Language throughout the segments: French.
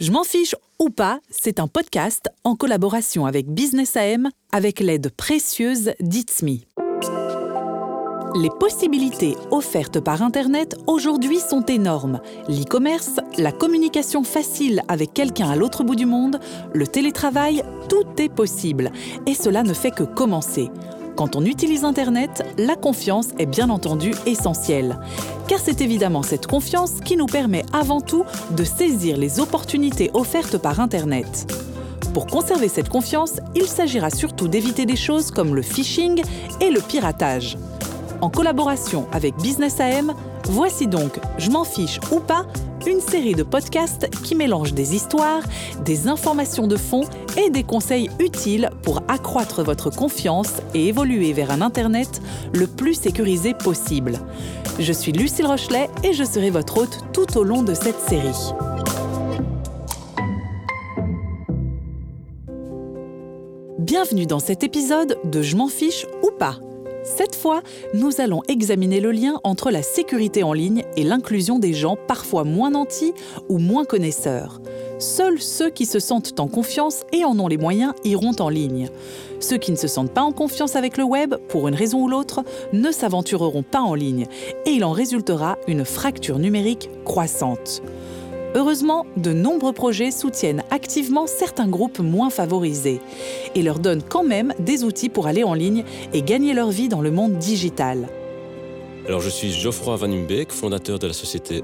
Je m'en fiche ou pas, c'est un podcast en collaboration avec Business AM avec l'aide précieuse d'Itsme. Les possibilités offertes par Internet aujourd'hui sont énormes. L'e-commerce, la communication facile avec quelqu'un à l'autre bout du monde, le télétravail, tout est possible. Et cela ne fait que commencer. Quand on utilise Internet, la confiance est bien entendu essentielle. Car c'est évidemment cette confiance qui nous permet avant tout de saisir les opportunités offertes par Internet. Pour conserver cette confiance, il s'agira surtout d'éviter des choses comme le phishing et le piratage. En collaboration avec Business AM, voici donc Je m'en fiche ou pas une série de podcasts qui mélangent des histoires, des informations de fond et des conseils utiles pour accroître votre confiance et évoluer vers un Internet le plus sécurisé possible. Je suis Lucille Rochelet et je serai votre hôte tout au long de cette série. Bienvenue dans cet épisode de Je m'en fiche ou pas cette fois, nous allons examiner le lien entre la sécurité en ligne et l'inclusion des gens parfois moins nantis ou moins connaisseurs. Seuls ceux qui se sentent en confiance et en ont les moyens iront en ligne. Ceux qui ne se sentent pas en confiance avec le web, pour une raison ou l'autre, ne s'aventureront pas en ligne et il en résultera une fracture numérique croissante. Heureusement, de nombreux projets soutiennent activement certains groupes moins favorisés et leur donnent quand même des outils pour aller en ligne et gagner leur vie dans le monde digital. Alors je suis Geoffroy Van Umbeek, fondateur de la société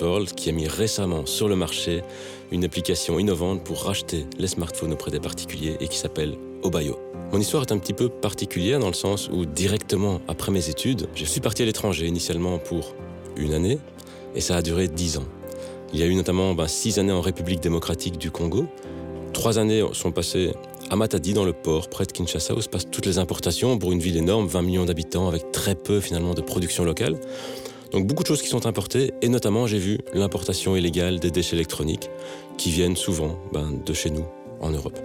World, qui a mis récemment sur le marché une application innovante pour racheter les smartphones auprès des particuliers et qui s'appelle Obayo. Mon histoire est un petit peu particulière dans le sens où directement après mes études, je suis parti à l'étranger initialement pour une année et ça a duré dix ans. Il y a eu notamment ben, six années en République démocratique du Congo. Trois années sont passées à Matadi, dans le port, près de Kinshasa, où se passent toutes les importations pour une ville énorme, 20 millions d'habitants, avec très peu finalement de production locale. Donc beaucoup de choses qui sont importées, et notamment j'ai vu l'importation illégale des déchets électroniques, qui viennent souvent ben, de chez nous, en Europe.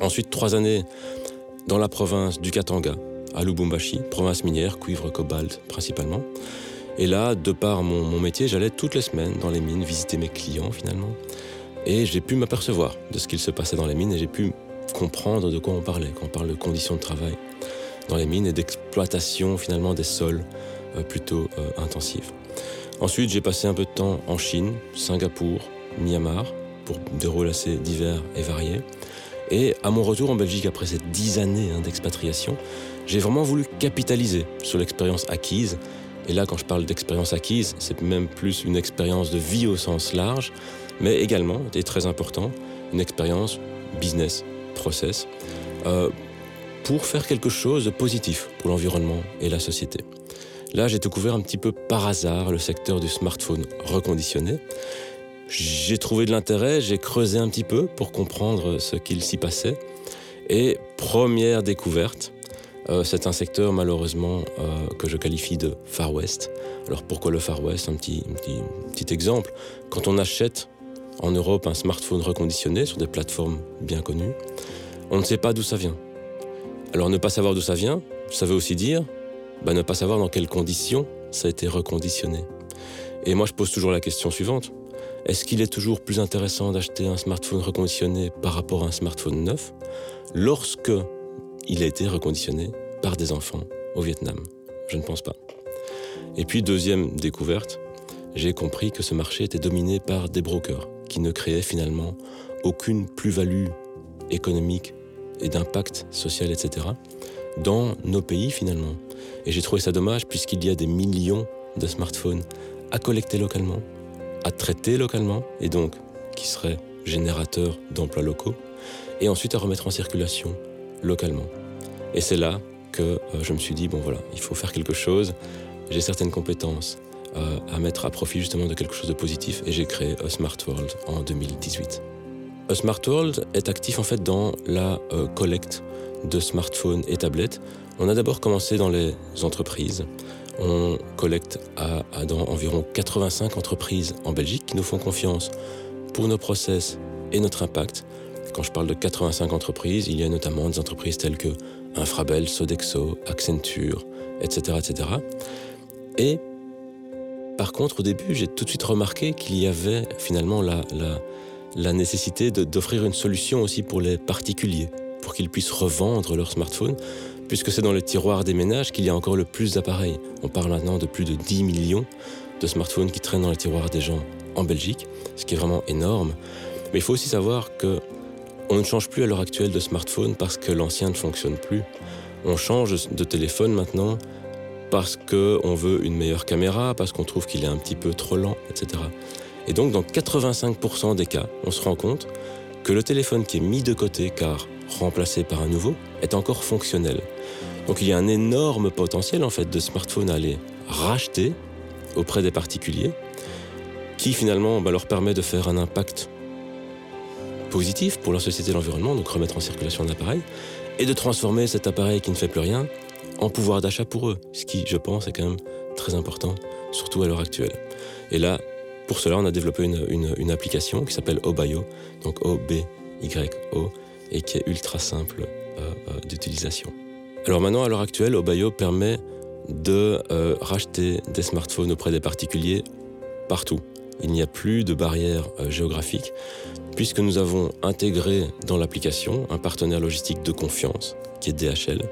Ensuite, trois années dans la province du Katanga, à Lubumbashi, province minière, cuivre, cobalt principalement. Et là, de par mon, métier, j'allais toutes les semaines dans les mines visiter mes clients finalement. Et j'ai pu m'apercevoir de ce qu'il se passait dans les mines et j'ai pu comprendre de quoi on parlait quand on parle de conditions de travail dans les mines et d'exploitation finalement des sols euh, plutôt euh, intensifs. Ensuite, j'ai passé un peu de temps en Chine, Singapour, Myanmar, pour des rôles assez divers et variés. Et à mon retour en Belgique, après ces dix années hein, d'expatriation, j'ai vraiment voulu capitaliser sur l'expérience acquise et là, quand je parle d'expérience acquise, c'est même plus une expérience de vie au sens large, mais également, et très important, une expérience business, process, euh, pour faire quelque chose de positif pour l'environnement et la société. Là, j'ai découvert un petit peu par hasard le secteur du smartphone reconditionné. J'ai trouvé de l'intérêt, j'ai creusé un petit peu pour comprendre ce qu'il s'y passait. Et première découverte, euh, c'est un secteur malheureusement euh, que je qualifie de Far West. Alors pourquoi le Far West? Un petit, petit, exemple. Quand on achète en Europe un smartphone reconditionné sur des plateformes bien connues, on ne sait pas d'où ça vient. Alors ne pas savoir d'où ça vient, ça veut aussi dire bah, ne pas savoir dans quelles conditions ça a été reconditionné. Et moi je pose toujours la question suivante. Est-ce qu'il est toujours plus intéressant d'acheter un smartphone reconditionné par rapport à un smartphone neuf lorsque il a été reconditionné par des enfants au Vietnam. Je ne pense pas. Et puis deuxième découverte, j'ai compris que ce marché était dominé par des brokers qui ne créaient finalement aucune plus-value économique et d'impact social, etc., dans nos pays finalement. Et j'ai trouvé ça dommage puisqu'il y a des millions de smartphones à collecter localement, à traiter localement, et donc qui seraient générateurs d'emplois locaux, et ensuite à remettre en circulation localement. Et c'est là que euh, je me suis dit, bon voilà, il faut faire quelque chose, j'ai certaines compétences euh, à mettre à profit justement de quelque chose de positif et j'ai créé A Smart World en 2018. A Smart World est actif en fait dans la euh, collecte de smartphones et tablettes. On a d'abord commencé dans les entreprises. On collecte à, dans environ 85 entreprises en Belgique qui nous font confiance pour nos process et notre impact. Quand je parle de 85 entreprises, il y a notamment des entreprises telles que Infrabel, Sodexo, Accenture, etc. etc. Et par contre, au début, j'ai tout de suite remarqué qu'il y avait finalement la, la nécessité d'offrir une solution aussi pour les particuliers, pour qu'ils puissent revendre leur smartphone, puisque c'est dans le tiroir des ménages qu'il y a encore le plus d'appareils. On parle maintenant de plus de 10 millions de smartphones qui traînent dans le tiroir des gens en Belgique, ce qui est vraiment énorme. Mais il faut aussi savoir que on ne change plus à l'heure actuelle de smartphone parce que l'ancien ne fonctionne plus. On change de téléphone maintenant parce qu'on veut une meilleure caméra, parce qu'on trouve qu'il est un petit peu trop lent, etc. Et donc dans 85% des cas, on se rend compte que le téléphone qui est mis de côté car remplacé par un nouveau est encore fonctionnel. Donc il y a un énorme potentiel en fait de smartphones à aller racheter auprès des particuliers qui finalement bah, leur permet de faire un impact positif pour la société et l'environnement, donc remettre en circulation un appareil, et de transformer cet appareil qui ne fait plus rien en pouvoir d'achat pour eux, ce qui, je pense, est quand même très important, surtout à l'heure actuelle. Et là, pour cela, on a développé une, application qui s'appelle Obayo, donc O-B-Y-O, et qui est ultra simple euh, euh, d'utilisation. Alors maintenant, à l'heure actuelle, Obayo permet de euh, racheter des smartphones auprès des particuliers partout. Il n'y a plus de barrière géographique puisque nous avons intégré dans l'application un partenaire logistique de confiance qui est DHL.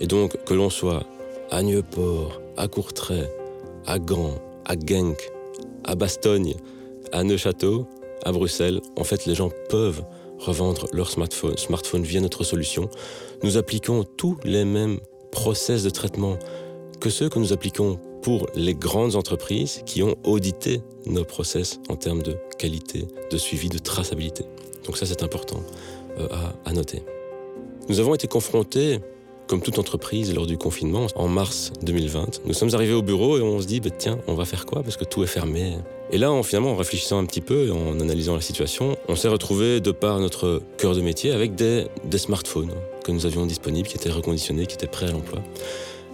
Et donc que l'on soit à Nieuport, à Courtrai, à Gand, à Genk, à Bastogne, à Neuchâteau, à Bruxelles, en fait les gens peuvent revendre leur smartphone, smartphone via notre solution. Nous appliquons tous les mêmes process de traitement que ceux que nous appliquons pour les grandes entreprises qui ont audité nos process en termes de qualité, de suivi, de traçabilité. Donc ça, c'est important euh, à, noter. Nous avons été confrontés, comme toute entreprise, lors du confinement, en mars 2020. Nous sommes arrivés au bureau et on se dit, bah, tiens, on va faire quoi? Parce que tout est fermé. Et là, en, finalement, en réfléchissant un petit peu, en analysant la situation, on s'est retrouvé, de par notre cœur de métier, avec des smartphones que nous avions disponibles, qui étaient reconditionnés, qui étaient prêts à l'emploi,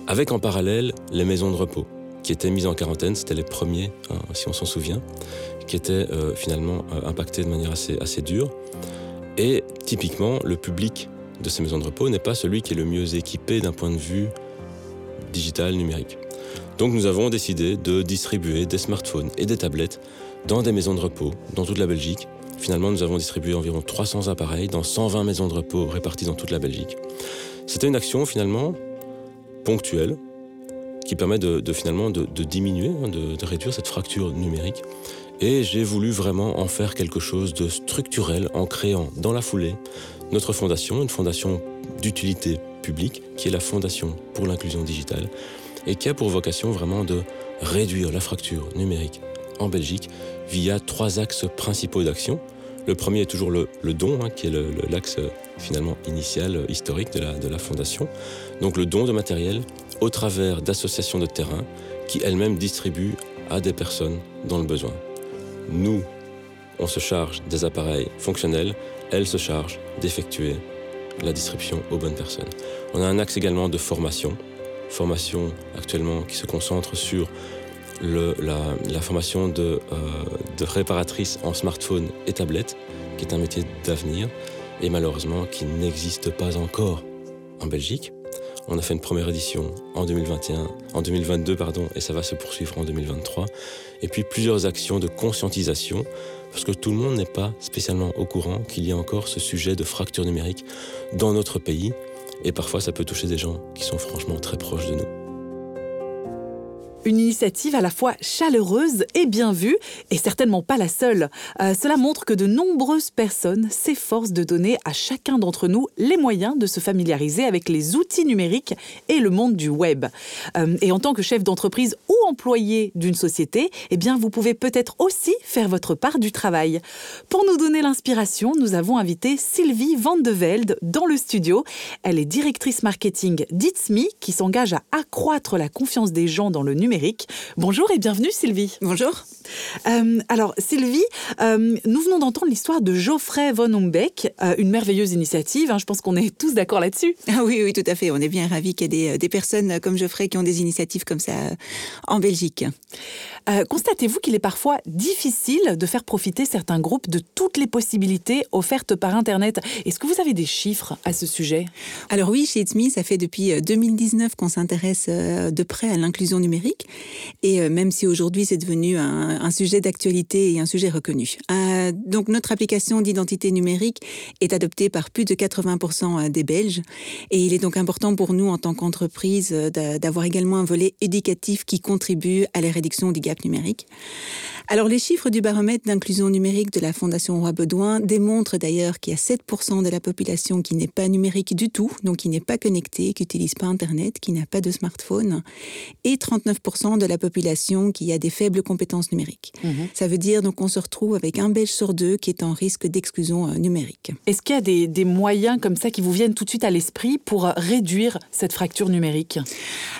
avec en parallèle les maisons de repos qui étaient mis en quarantaine. C'était les premiers, hein, si on s'en souvient, qui étaient euh, finalement euh, impactés de manière assez, assez dure. Et typiquement, le public de ces maisons de repos n'est pas celui qui est le mieux équipé d'un point de vue digital, numérique. Donc nous avons décidé de distribuer des smartphones et des tablettes dans des maisons de repos dans toute la Belgique. Finalement, nous avons distribué environ 300 appareils dans 120 maisons de repos réparties dans toute la Belgique. C'était une action finalement ponctuelle, permet de, finalement de, diminuer, hein, de, réduire cette fracture numérique. Et j'ai voulu vraiment en faire quelque chose de structurel en créant dans la foulée notre fondation, une fondation d'utilité publique qui est la Fondation pour l'inclusion digitale et qui a pour vocation vraiment de réduire la fracture numérique en Belgique via trois axes principaux d'action. Le premier est toujours le, don, hein, qui est l'axe finalement initial, historique de la, de la fondation. Donc le don de matériel, au travers d'associations de terrain qui elles-mêmes distribuent à des personnes dans le besoin. Nous, on se charge des appareils fonctionnels, elles se chargent d'effectuer la distribution aux bonnes personnes. On a un axe également de formation, formation actuellement qui se concentre sur la, formation de, euh, de réparatrices en smartphone et tablette, qui est un métier d'avenir et malheureusement qui n'existe pas encore en Belgique. On a fait une première édition en 2021, en 2022 pardon, et ça va se poursuivre en 2023. Et puis plusieurs actions de conscientisation, parce que tout le monde n'est pas spécialement au courant qu'il y a encore ce sujet de fracture numérique dans notre pays. Et parfois, ça peut toucher des gens qui sont franchement très proches de nous. Une initiative à la fois chaleureuse et bien vue, et certainement pas la seule. Euh, cela montre que de nombreuses personnes s'efforcent de donner à chacun d'entre nous les moyens de se familiariser avec les outils numériques et le monde du web. Euh, et en tant que chef d'entreprise ou employé d'une société, eh bien, vous pouvez peut-être aussi faire votre part du travail. Pour nous donner l'inspiration, nous avons invité Sylvie Van de Velde dans le studio. Elle est directrice marketing d'Itsme qui s'engage à accroître la confiance des gens dans le numérique Bonjour et bienvenue Sylvie. Bonjour. Euh, alors Sylvie, euh, nous venons d'entendre l'histoire de Geoffrey von Humbeck, euh, une merveilleuse initiative, hein, je pense qu'on est tous d'accord là-dessus. Ah oui, oui, tout à fait, on est bien ravis qu'il y ait des, des, personnes comme Geoffrey qui ont des initiatives comme ça en Belgique. Euh, constatez-vous qu'il est parfois difficile de faire profiter certains groupes de toutes les possibilités offertes par Internet Est-ce que vous avez des chiffres à ce sujet? Alors oui, chez It's ça fait depuis 2019 qu'on s'intéresse de près à l'inclusion numérique. Et même si aujourd'hui c'est devenu un, sujet d'actualité et un sujet reconnu. donc notre application d'identité numérique est adoptée par plus de 80% des Belges. Et il est donc important pour nous, en tant qu'entreprise, d'avoir également un volet éducatif qui contribue à la réduction du numérique. Alors les chiffres du baromètre d'inclusion numérique de la Fondation Roi Baudouin démontrent d'ailleurs qu'il y a 7% de la population qui n'est pas numérique du tout, donc qui n'est pas connectée, qui n'utilise pas Internet, qui n'a pas de smartphone, et 39% de la population qui a des faibles compétences numériques. Mhm. Ça veut dire donc qu'on se retrouve avec un Belge sur deux qui est en risque d'exclusion euh, numérique. Est-ce qu'il y a des, des moyens comme ça qui vous viennent tout de suite à l'esprit pour réduire cette fracture numérique?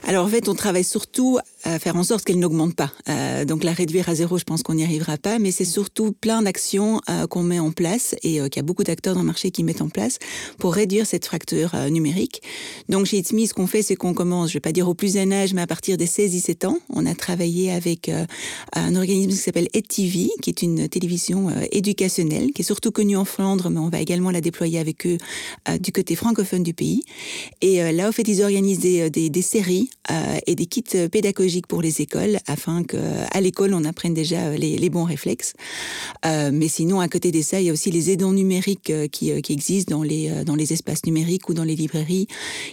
Alors en fait, on travaille surtout à faire en sorte qu'elle n'augmente pas. Euh, donc la réduire à zéro, je pense qu'on n'y arrivera pas, mais c'est surtout plein d'actions euh, qu'on met en place et euh, qu'il y a beaucoup d'acteurs dans le marché qui mettent en place pour réduire cette fracture euh, numérique. Donc chez It's ce qu'on fait, c'est qu'on commence, je vais pas dire au plus jeune âge, mais à partir des 16-17 ans, on a travaillé avec euh, un organisme qui s'appelle EdTV, qui est une télévision euh, éducationnelle, qui est surtout connue en Flandre, mais on va également la déployer avec eux du côté francophone du pays. Et là, au fait, ils organisent des, des, des séries et des kits pédagogiques pour les écoles afin qu'à l'école on apprenne déjà euh, les, bons réflexes. Euh, mais sinon, à côté de ça, il y a aussi les aidants numériques euh, qui, existent dans les, dans les espaces numériques ou dans les librairies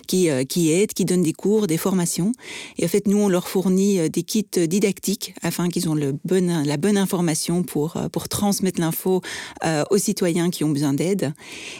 qui, qui aident, qui donnent des cours, des formations. Et en fait, nous, on leur fournit des kits didactiques afin qu'ils ont le la bonne information pour, pour transmettre l'info aux citoyens qui ont besoin d'aide.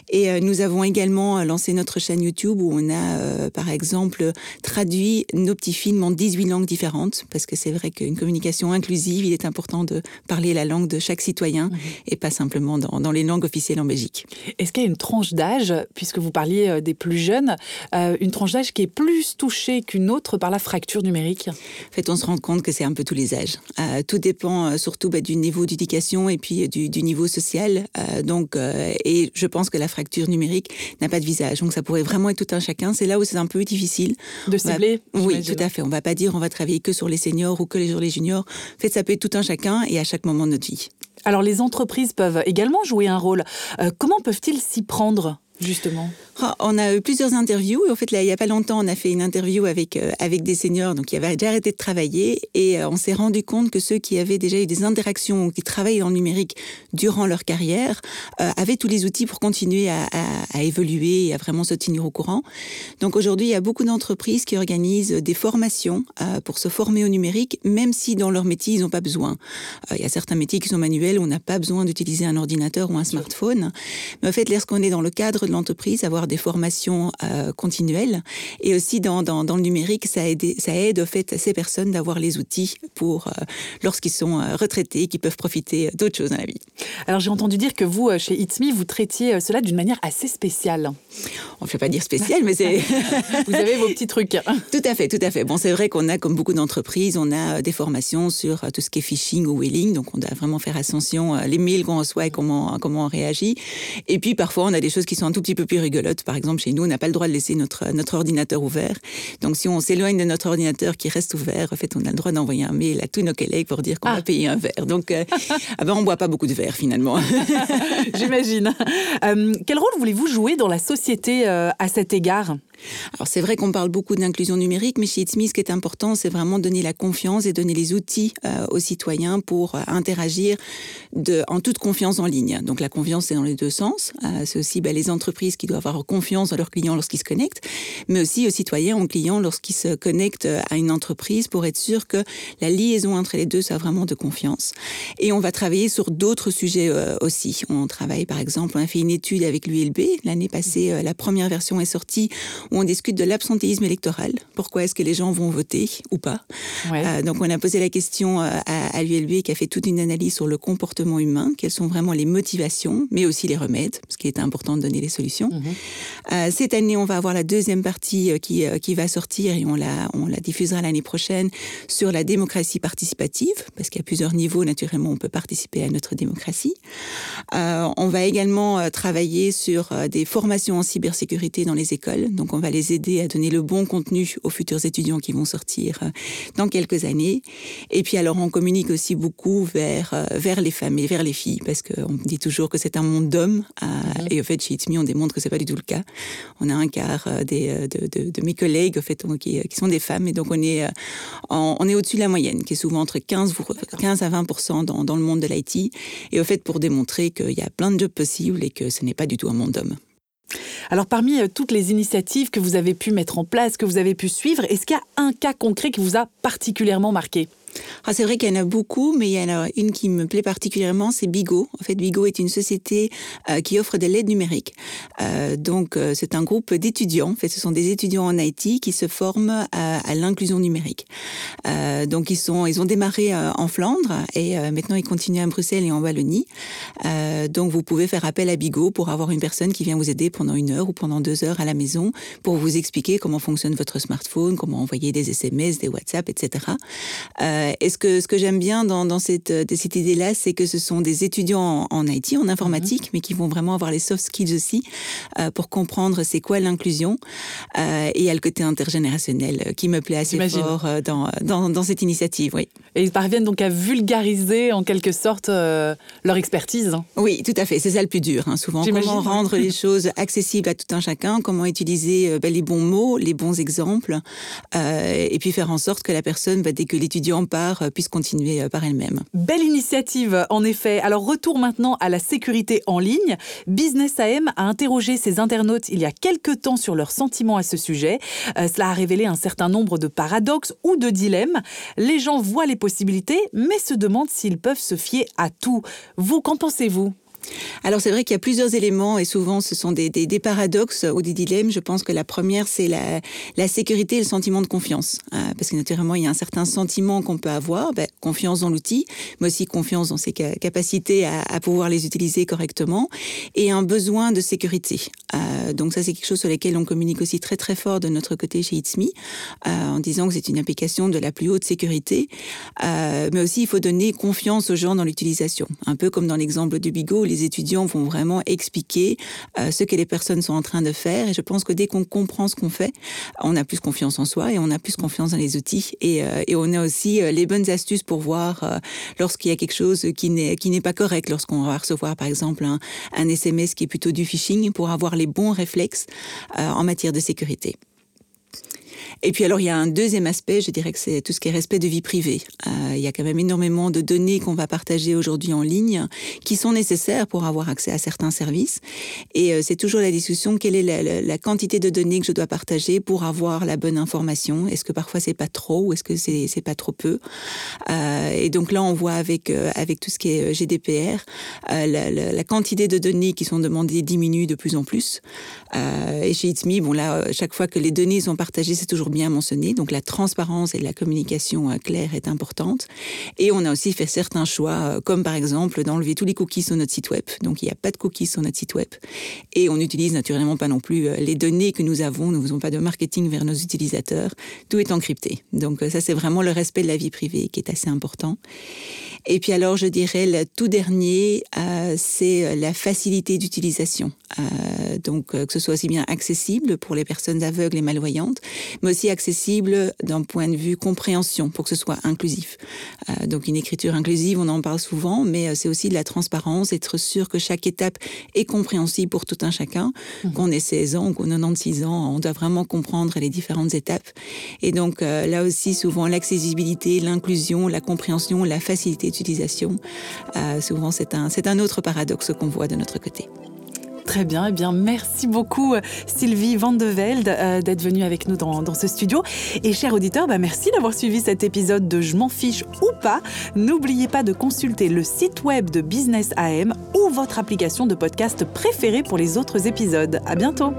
Et nous avons également lancé notre chaîne YouTube où on a, par exemple, traduit nos petits films en 18 langues différentes parce que c'est vrai qu'une communication inclusive, il est important de parler la langue de chaque citoyen mmh. et pas simplement dans, dans, les langues officielles en Belgique. Est-ce qu'il y a une tranche d'âge, puisque vous parliez euh, des plus jeunes, euh, une tranche d'âge qui est plus touchée qu'une autre par la fracture numérique? En fait, on se rend compte que c'est un peu tous les âges. Euh, tout dépend surtout bah, du niveau d'éducation et puis du, du, niveau social. Euh, donc, et je pense que la fracture numérique n'a pas de visage. Donc, ça pourrait vraiment être tout un chacun. C'est là où c'est un peu difficile. De cibler va... Oui, tout à fait. On va pas dire on va travailler que sur les seniors ou que sur les juniors. En fait, ça tout un chacun et à chaque moment de notre vie. Alors les entreprises peuvent également jouer un rôle. Euh, comment peuvent-ils s'y prendre? Justement ah, On a eu plusieurs interviews. En fait, là, il n'y a pas longtemps, on a fait une interview avec, euh, avec des seniors donc, qui avaient déjà arrêté de travailler et euh, on s'est rendu compte que ceux qui avaient déjà eu des interactions ou qui travaillaient dans le numérique durant leur carrière euh, avaient tous les outils pour continuer à, à, à, évoluer et à vraiment se tenir au courant. Donc aujourd'hui, il y a beaucoup d'entreprises qui organisent des formations pour se former au numérique, même si dans leur métier, ils n'ont pas besoin. Il y a certains métiers qui sont manuels où on n'a pas besoin d'utiliser un ordinateur ou un smartphone. Mais en fait, lorsqu'on est dans le cadre de l'entreprise, avoir des formations euh, continuelles. Et aussi dans, dans, dans le numérique, ça aide, ça aide au fait ces personnes d'avoir les outils pour euh, lorsqu'ils sont euh, retraités, qui peuvent profiter d'autres choses dans la vie. Alors j'ai entendu dire que vous, chez It's Me, vous traitiez cela d'une manière assez spéciale. On ne fait pas dire spécial, mais c'est... vous avez vos petits trucs. Tout à fait, tout à fait. Bon, c'est vrai qu'on a, comme beaucoup d'entreprises, on a des formations sur tout ce qui est phishing ou whaling, donc on doit vraiment faire attention les mails qu'on reçoit et comment, comment on réagit. Et puis parfois, on a des choses qui sont un tout petit peu plus rigolotes. Par exemple, chez nous, on n'a pas le droit de laisser notre, notre ordinateur ouvert. Donc si on s'éloigne de notre ordinateur qui reste ouvert, en fait, on a le droit d'envoyer un mail à tous nos collègues pour dire qu'on ah. va payer un verre. Donc, euh, ah ben, on ne boit pas beaucoup de verre finalement. J'imagine. Euh, quel rôle voulez-vous jouer dans la société euh, à cet égard? Alors c'est vrai qu'on parle beaucoup d'inclusion numérique, mais chez It's ce qui est important, c'est vraiment donner la confiance et donner les outils euh, aux citoyens pour euh, interagir de, en toute confiance en ligne. Donc la confiance, c'est dans les deux sens. Euh, c'est aussi bah, les entreprises qui doivent avoir confiance en leurs clients lorsqu'ils se connectent, mais aussi aux citoyens, aux clients lorsqu'ils se connectent à une entreprise pour être sûr que la liaison entre les deux soit vraiment de confiance. Et on va travailler sur d'autres sujets euh, aussi. On travaille par exemple, on a fait une étude avec l'ULB l'année passée, euh, la première version est sortie où on discute de l'absentéisme électoral. Pourquoi est-ce que les gens vont voter ou pas ouais. euh, Donc on a posé la question euh, à, à l'ULB qui a fait toute une analyse sur le comportement humain, quelles sont vraiment les motivations, mais aussi les remèdes, parce qu'il est important de donner les solutions. Mmh. Euh, cette année, on va avoir la deuxième partie qui, qui va sortir et on la, on la diffusera l'année prochaine sur la démocratie participative, parce qu'à plusieurs niveaux, naturellement, on peut participer à notre démocratie. on va également travailler sur des formations en cybersécurité dans les écoles. Donc, on va les aider à donner le bon contenu aux futurs étudiants qui vont sortir dans quelques années. Et puis, alors, on communique aussi beaucoup vers, vers les femmes et vers les filles, parce qu'on dit toujours que c'est un monde d'hommes. Mhm. Et au fait, chez It's on démontre que c'est pas du tout le cas. On a un quart des, de, de, mes collègues, au fait, qui, qui, sont des femmes. Et donc, on est, on est au-dessus de la moyenne, qui est souvent entre 15, 15 à 20 dans, dans le monde de l'IT. Et au fait, pour démontrer qu'il y a plein de jobs possibles et que ce n'est pas du tout un monde d'hommes. Alors parmi euh, toutes les initiatives que vous avez pu mettre en place, que vous avez pu suivre, est-ce qu'il y a un cas concret qui vous a particulièrement marqué? Ah, c'est vrai qu'il y en a beaucoup, mais il y en a une qui me plaît particulièrement, c'est Bigo. En fait, Bigo est une société euh, qui offre de l'aide numérique. Euh, donc, euh, c'est un groupe d'étudiants. En fait, ce sont des étudiants en IT qui se forment à, l'inclusion numérique. Donc, ils sont, ils ont démarré en Flandre et maintenant ils continuent à Bruxelles et en Wallonie. donc, vous pouvez faire appel à Bigo pour avoir une personne qui vient vous aider pendant une heure ou pendant deux heures à la maison pour vous expliquer comment fonctionne votre smartphone, comment envoyer des SMS, des WhatsApp, etc. et ce que, ce que j'aime bien dans, dans cette, euh, cette idée-là, c'est que ce sont des étudiants en, IT, en informatique, mhm. mais qui vont vraiment avoir les soft skills aussi euh, pour comprendre c'est quoi l'inclusion. et il y a le côté intergénérationnel qui me plaît assez fort dans, dans, dans, cette initiative, oui. Et ils parviennent donc à vulgariser en quelque sorte leur expertise. Oui, tout à fait. C'est ça le plus dur, hein, souvent. Comment rendre les choses accessibles à tout un chacun, comment utiliser ben, les bons mots, les bons exemples, et puis faire en sorte que la personne, ben, dès que l'étudiant euh, puisse continuer euh, par elle-même. Belle initiative, en effet. Alors, retour maintenant à la sécurité en ligne. Business AM a interrogé ses internautes il y a quelques temps sur leurs sentiments à ce sujet. Euh, cela a révélé un certain nombre de paradoxes ou de dilemmes. Les gens voient les possibilités, mais se demandent s'ils peuvent se fier à tout. Vous, qu'en pensez-vous? Alors c'est vrai qu'il y a plusieurs éléments et souvent ce sont des, paradoxes ou des dilemmes. Je pense que la première c'est la, sécurité et le sentiment de confiance. Euh, parce que naturellement il y a un certain sentiment qu'on peut avoir, ben, confiance dans l'outil, mais aussi confiance dans ses capacités à, pouvoir les utiliser correctement et un besoin de sécurité. Euh, donc ça c'est quelque chose sur lequel on communique aussi très très fort de notre côté chez It's euh, en disant que c'est une application de la plus haute sécurité. mais aussi il faut donner confiance aux gens dans l'utilisation. Un peu comme dans l'exemple du Bigo, les étudiants vont vraiment expliquer euh, ce que les personnes sont en train de faire. Et je pense que dès qu'on comprend ce qu'on fait, on a plus confiance en soi et on a plus confiance dans les outils. Et, euh, on a aussi euh, les bonnes astuces pour voir lorsqu'il y a quelque chose qui n'est pas correct, lorsqu'on va recevoir par exemple un SMS qui est plutôt du phishing, pour avoir les bons réflexes en matière de sécurité. Et puis alors il y a un deuxième aspect, je dirais que c'est tout ce qui est respect de vie privée. Euh, il y a quand même énormément de données qu'on va partager aujourd'hui en ligne qui sont nécessaires pour avoir accès à certains services. Et euh, c'est toujours la discussion quelle est la, la, quantité de données que je dois partager pour avoir la bonne information? Est-ce que parfois c'est pas trop ou est-ce que c'est c'est pas trop peu? Euh, Et donc là on voit avec euh, avec tout ce qui est GDPR euh, la, la, la, quantité de données qui sont demandées diminue de plus en plus. et chez It's bon là chaque fois que les données sont partagées c'est toujours bien mentionné. Donc la transparence et la communication euh, claire est importante. Et on a aussi fait certains choix, euh, comme par exemple d'enlever tous les cookies sur notre site web. Donc il n'y a pas de cookies sur notre site web. Et on n'utilise naturellement pas non plus euh, les données que nous avons. Nous ne faisons pas de marketing vers nos utilisateurs. Tout est encrypté. Donc ça, c'est vraiment le respect de la vie privée qui est assez important. Et puis alors, je dirais, le tout dernier, c'est la facilité d'utilisation. Donc, que ce soit aussi bien accessible pour les personnes aveugles et malvoyantes, mais aussi accessible d'un point de vue compréhension, pour que ce soit inclusif. Euh, donc, une écriture inclusive, on en parle souvent, mais c'est aussi de la transparence, être sûr que chaque étape est compréhensible pour tout un chacun, mmh. qu'on ait 16 ans ou qu'on ait 96 ans, on doit vraiment comprendre les différentes étapes. Et donc, là aussi, souvent, l'accessibilité, l'inclusion, la compréhension, la facilité d'utilisation, euh, souvent c'est un, c'est un autre paradoxe qu'on voit de notre côté. Très bien, eh bien merci beaucoup Sylvie Van de Velde euh, d'être venue avec nous dans, dans, ce studio. Et chers auditeurs, bah, merci d'avoir suivi cet épisode de Je m'en fiche ou pas. N'oubliez pas de consulter le site web de Business AM ou votre application de podcast préférée pour les autres épisodes. À bientôt.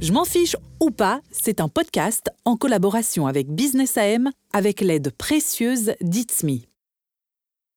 Je m'en fiche ou pas, c'est un podcast en collaboration avec Business AM avec l'aide précieuse d'Itsme.